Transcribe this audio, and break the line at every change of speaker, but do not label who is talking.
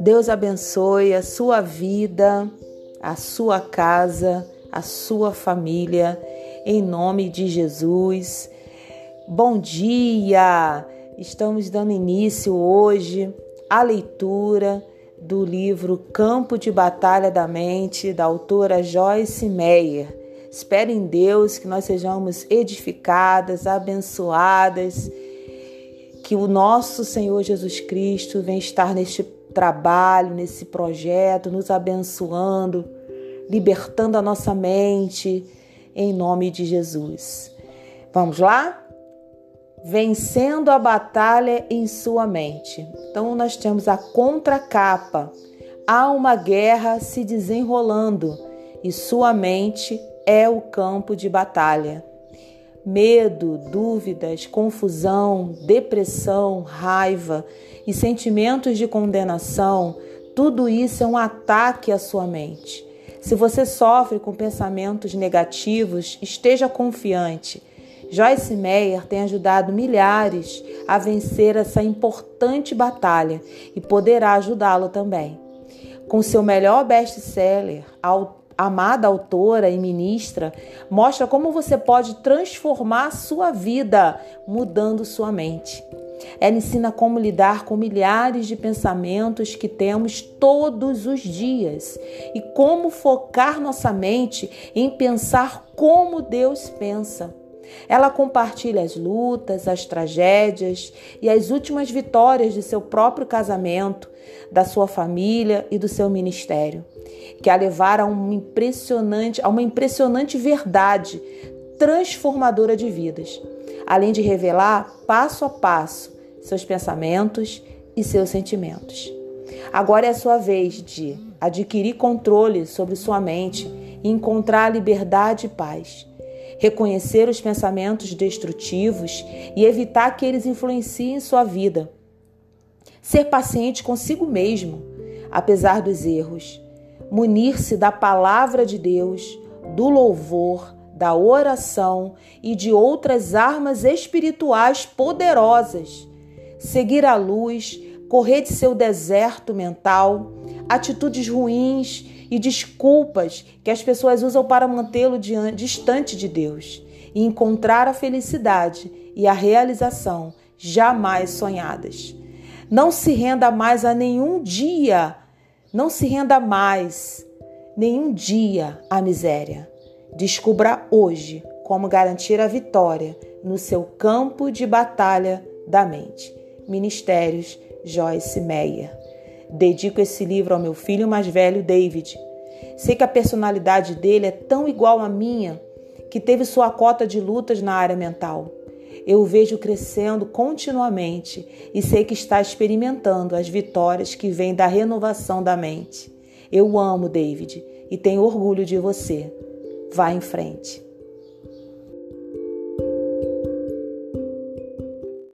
Deus abençoe a sua vida, a sua casa, a sua família, em nome de Jesus. Bom dia! Estamos dando início hoje à leitura do livro Campo de Batalha da Mente, da autora Joyce Meyer. Espero em Deus que nós sejamos edificadas, abençoadas, que o nosso Senhor Jesus Cristo venha estar neste trabalho, nesse projeto, nos abençoando, libertando a nossa mente, em nome de Jesus. Vamos lá? Vencendo a batalha em sua mente. Então, nós temos a contracapa. Há uma guerra se desenrolando e sua mente é o campo de batalha medo, dúvidas, confusão, depressão, raiva e sentimentos de condenação, tudo isso é um ataque à sua mente. Se você sofre com pensamentos negativos, esteja confiante. Joyce Meyer tem ajudado milhares a vencer essa importante batalha e poderá ajudá-lo também. Com seu melhor best-seller, amada autora e ministra, mostra como você pode transformar sua vida mudando sua mente. Ela ensina como lidar com milhares de pensamentos que temos todos os dias e como focar nossa mente em pensar como Deus pensa. Ela compartilha as lutas, as tragédias e as últimas vitórias de seu próprio casamento, da sua família e do seu ministério, que a levaram a uma impressionante, a uma impressionante verdade transformadora de vidas, além de revelar passo a passo seus pensamentos e seus sentimentos. Agora é a sua vez de adquirir controle sobre sua mente e encontrar liberdade e paz reconhecer os pensamentos destrutivos e evitar que eles influenciem sua vida. Ser paciente consigo mesmo, apesar dos erros. Munir-se da palavra de Deus, do louvor, da oração e de outras armas espirituais poderosas. Seguir a luz, correr de seu deserto mental, atitudes ruins e desculpas que as pessoas usam para mantê-lo distante de Deus e encontrar a felicidade e a realização jamais sonhadas. Não se renda mais a nenhum dia, não se renda mais nenhum dia à miséria. Descubra hoje como garantir a vitória no seu campo de batalha da mente. Ministérios Joyce Meyer. Dedico esse livro ao meu filho mais velho, David. Sei que a personalidade dele é tão igual à minha que teve sua cota de lutas na área mental. Eu o vejo crescendo continuamente e sei que está experimentando as vitórias que vêm da renovação da mente. Eu amo David e tenho orgulho de você. Vá em frente.